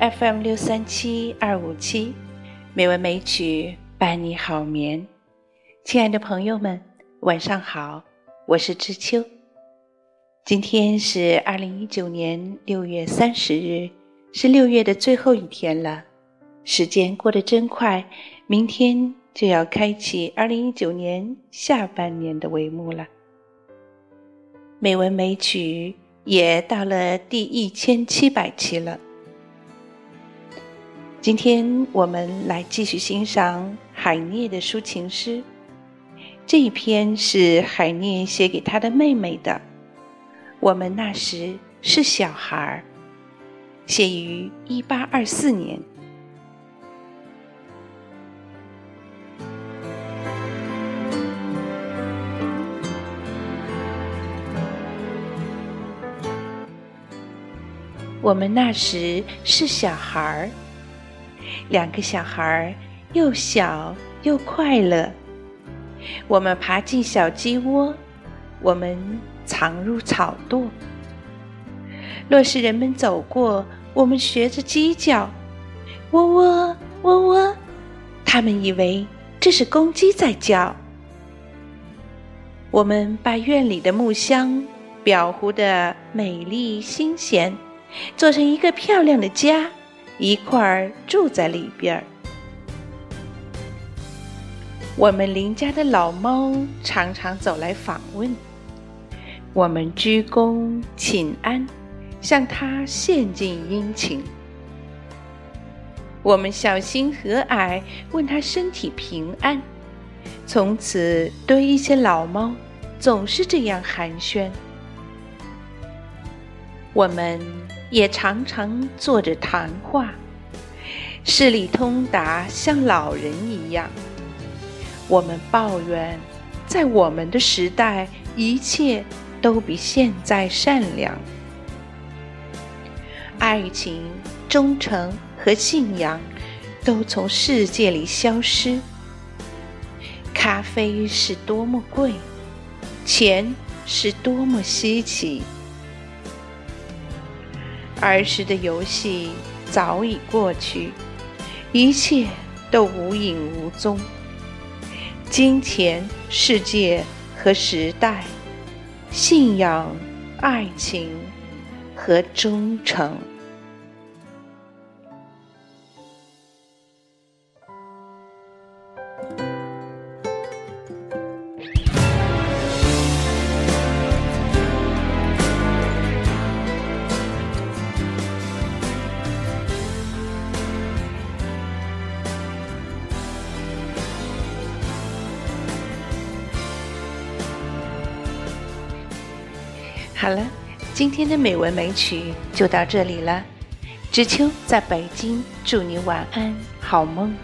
FM 六三七二五七，美文美曲伴你好眠。亲爱的朋友们，晚上好，我是知秋。今天是二零一九年六月三十日，是六月的最后一天了。时间过得真快，明天就要开启二零一九年下半年的帷幕了。美文美曲也到了第一千七百期了。今天我们来继续欣赏海涅的抒情诗。这一篇是海涅写给他的妹妹的。我们那时是小孩儿，写于一八二四年。我们那时是小孩儿，两个小孩儿又小又快乐。我们爬进小鸡窝，我们藏入草垛。若是人们走过，我们学着鸡叫，喔喔喔喔，他们以为这是公鸡在叫。我们把院里的木箱裱糊的美丽新鲜。做成一个漂亮的家，一块儿住在里边儿。我们邻家的老猫常常走来访问，我们鞠躬请安，向它献尽殷勤。我们小心和蔼，问它身体平安。从此，对一些老猫，总是这样寒暄。我们。也常常坐着谈话，事理通达，像老人一样。我们抱怨，在我们的时代，一切都比现在善良。爱情、忠诚和信仰都从世界里消失。咖啡是多么贵，钱是多么稀奇。儿时的游戏早已过去，一切都无影无踪。金钱、世界和时代，信仰、爱情和忠诚。好了，今天的美文美曲就到这里了。知秋在北京，祝你晚安，好梦。